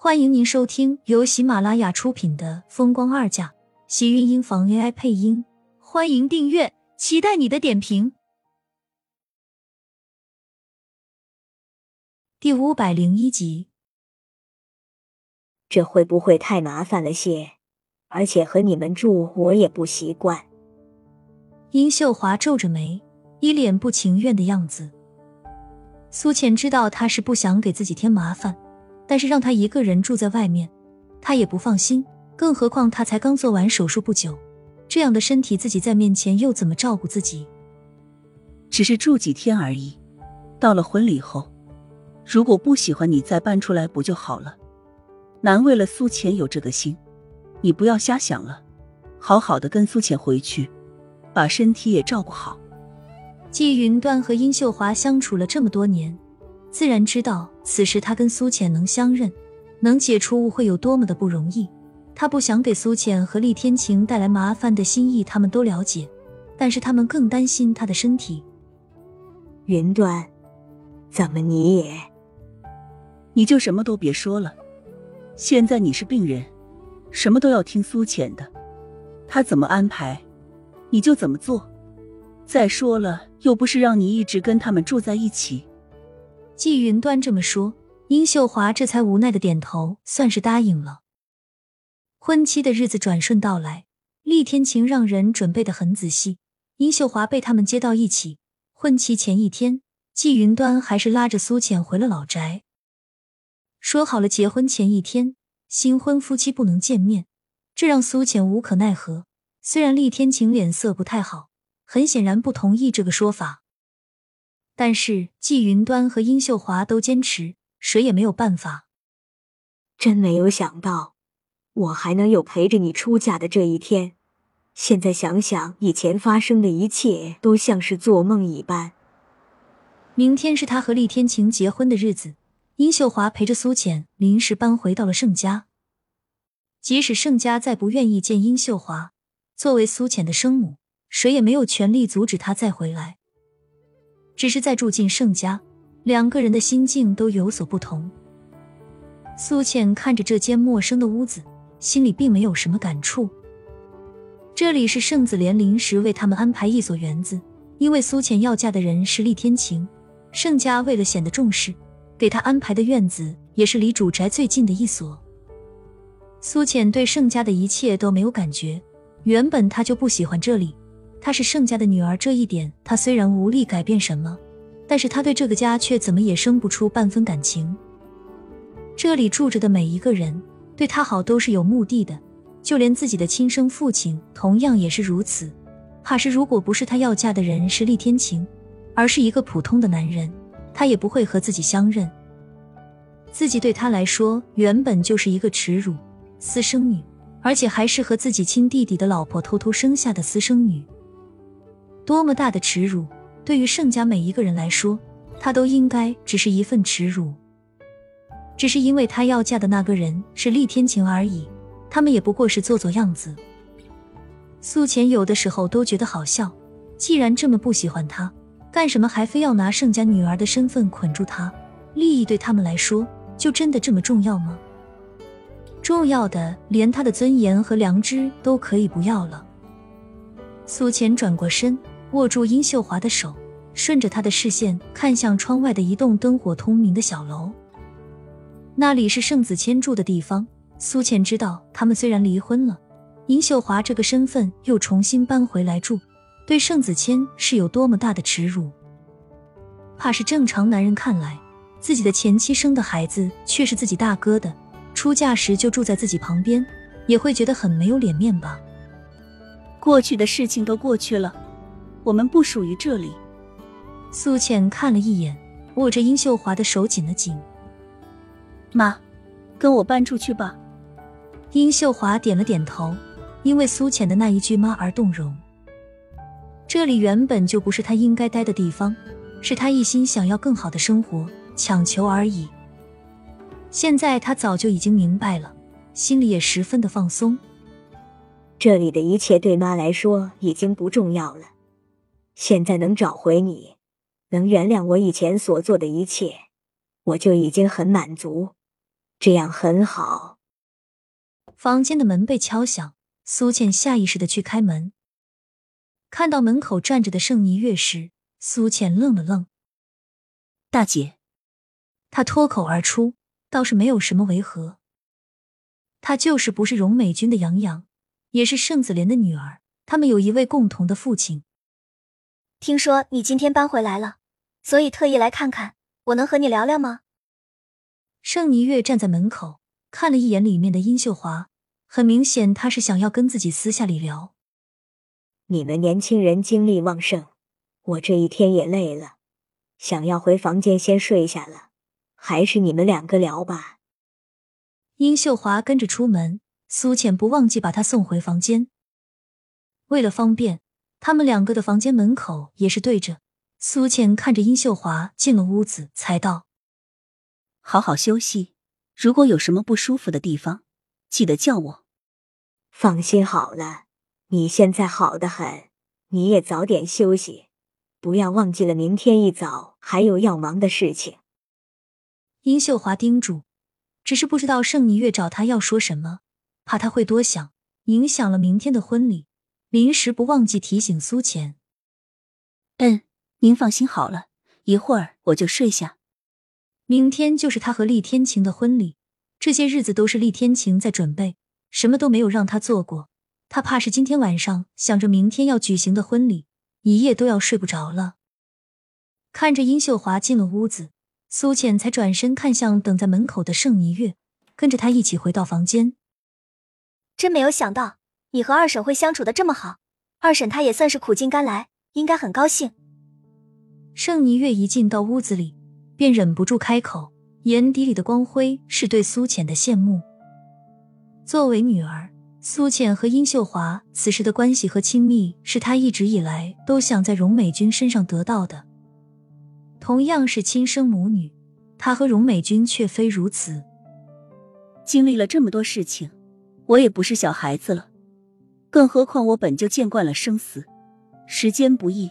欢迎您收听由喜马拉雅出品的《风光二嫁》，喜运音房 AI 配音。欢迎订阅，期待你的点评。第五百零一集，这会不会太麻烦了些？而且和你们住，我也不习惯。殷秀华皱着眉，一脸不情愿的样子。苏浅知道他是不想给自己添麻烦，但是让他一个人住在外面，他也不放心。更何况他才刚做完手术不久，这样的身体自己在面前又怎么照顾自己？只是住几天而已。到了婚礼后，如果不喜欢你再搬出来不就好了？难为了苏浅有这个心，你不要瞎想了，好好的跟苏浅回去，把身体也照顾好。季云端和殷秀华相处了这么多年，自然知道此时他跟苏浅能相认，能解除误会有多么的不容易。他不想给苏浅和厉天晴带来麻烦的心意，他们都了解，但是他们更担心他的身体。云端，怎么你也？你就什么都别说了。现在你是病人，什么都要听苏浅的，他怎么安排，你就怎么做。再说了，又不是让你一直跟他们住在一起。季云端这么说，殷秀华这才无奈的点头，算是答应了。婚期的日子转瞬到来，厉天晴让人准备的很仔细，殷秀华被他们接到一起。婚期前一天，季云端还是拉着苏浅回了老宅，说好了结婚前一天新婚夫妻不能见面，这让苏浅无可奈何。虽然厉天晴脸色不太好。很显然不同意这个说法，但是季云端和殷秀华都坚持，谁也没有办法。真没有想到，我还能有陪着你出嫁的这一天。现在想想，以前发生的一切都像是做梦一般。明天是他和厉天晴结婚的日子，殷秀华陪着苏浅临时搬回到了盛家。即使盛家再不愿意见殷秀华，作为苏浅的生母。谁也没有权利阻止她再回来。只是在住进盛家，两个人的心境都有所不同。苏浅看着这间陌生的屋子，心里并没有什么感触。这里是盛子莲临时为他们安排一所园子，因为苏浅要嫁的人是厉天晴，盛家为了显得重视，给他安排的院子也是离主宅最近的一所。苏浅对盛家的一切都没有感觉，原本他就不喜欢这里。她是盛家的女儿，这一点她虽然无力改变什么，但是她对这个家却怎么也生不出半分感情。这里住着的每一个人对她好都是有目的的，就连自己的亲生父亲同样也是如此。怕是如果不是她要嫁的人是厉天晴，而是一个普通的男人，她也不会和自己相认。自己对她来说原本就是一个耻辱，私生女，而且还是和自己亲弟弟的老婆偷偷生下的私生女。多么大的耻辱！对于盛家每一个人来说，他都应该只是一份耻辱。只是因为他要嫁的那个人是厉天晴而已，他们也不过是做做样子。苏浅有的时候都觉得好笑，既然这么不喜欢他，干什么还非要拿盛家女儿的身份捆住他？利益对他们来说，就真的这么重要吗？重要的连他的尊严和良知都可以不要了。苏浅转过身。握住殷秀华的手，顺着她的视线看向窗外的一栋灯火通明的小楼。那里是盛子谦住的地方。苏倩知道，他们虽然离婚了，殷秀华这个身份又重新搬回来住，对盛子谦是有多么大的耻辱。怕是正常男人看来，自己的前妻生的孩子却是自己大哥的，出嫁时就住在自己旁边，也会觉得很没有脸面吧。过去的事情都过去了。我们不属于这里。苏浅看了一眼，握着殷秀华的手紧了紧。妈，跟我搬出去吧。殷秀华点了点头，因为苏浅的那一句“妈”而动容。这里原本就不是他应该待的地方，是他一心想要更好的生活，强求而已。现在他早就已经明白了，心里也十分的放松。这里的一切对妈来说已经不重要了。现在能找回你，能原谅我以前所做的一切，我就已经很满足。这样很好。房间的门被敲响，苏倩下意识的去开门，看到门口站着的盛霓月时，苏倩愣了愣。大姐，她脱口而出，倒是没有什么违和。她就是不是荣美君的杨洋，也是盛子莲的女儿，他们有一位共同的父亲。听说你今天搬回来了，所以特意来看看，我能和你聊聊吗？盛霓月站在门口，看了一眼里面的殷秀华，很明显他是想要跟自己私下里聊。你们年轻人精力旺盛，我这一天也累了，想要回房间先睡下了，还是你们两个聊吧。殷秀华跟着出门，苏浅不忘记把她送回房间。为了方便，他们两个的房间门口也是对着。苏倩看着殷秀华进了屋子，才道。好好休息，如果有什么不舒服的地方，记得叫我。放心好了，你现在好的很，你也早点休息，不要忘记了明天一早还有要忙的事情。殷秀华叮嘱，只是不知道盛霓月找他要说什么，怕他会多想，影响了明天的婚礼，临时不忘记提醒苏浅。嗯，您放心好了，一会儿我就睡下。明天就是他和厉天晴的婚礼，这些日子都是厉天晴在准备，什么都没有让他做过。他怕是今天晚上想着明天要举行的婚礼，一夜都要睡不着了。看着殷秀华进了屋子，苏浅才转身看向等在门口的盛霓月，跟着他一起回到房间。真没有想到你和二婶会相处的这么好，二婶她也算是苦尽甘来，应该很高兴。盛霓月一进到屋子里。便忍不住开口，眼底里的光辉是对苏浅的羡慕。作为女儿，苏浅和殷秀华此时的关系和亲密，是她一直以来都想在荣美君身上得到的。同样是亲生母女，她和荣美君却非如此。经历了这么多事情，我也不是小孩子了，更何况我本就见惯了生死，时间不易，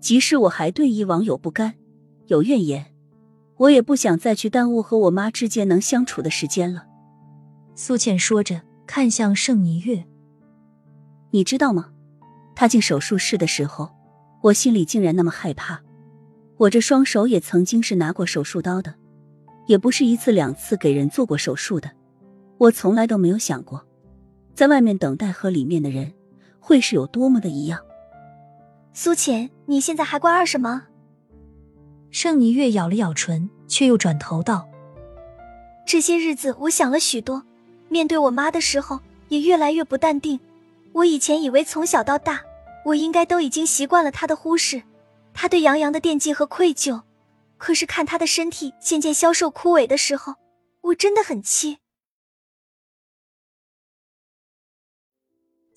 即使我还对以往有不甘。有怨言，我也不想再去耽误和我妈之间能相处的时间了。苏倩说着，看向盛霓月：“你知道吗？她进手术室的时候，我心里竟然那么害怕。我这双手也曾经是拿过手术刀的，也不是一次两次给人做过手术的。我从来都没有想过，在外面等待和里面的人会是有多么的一样。”苏浅，你现在还怪二什么？盛霓月咬了咬唇，却又转头道：“这些日子，我想了许多。面对我妈的时候，也越来越不淡定。我以前以为从小到大，我应该都已经习惯了她的忽视，她对杨洋的惦记和愧疚。可是看她的身体渐渐消瘦枯萎的时候，我真的很气。”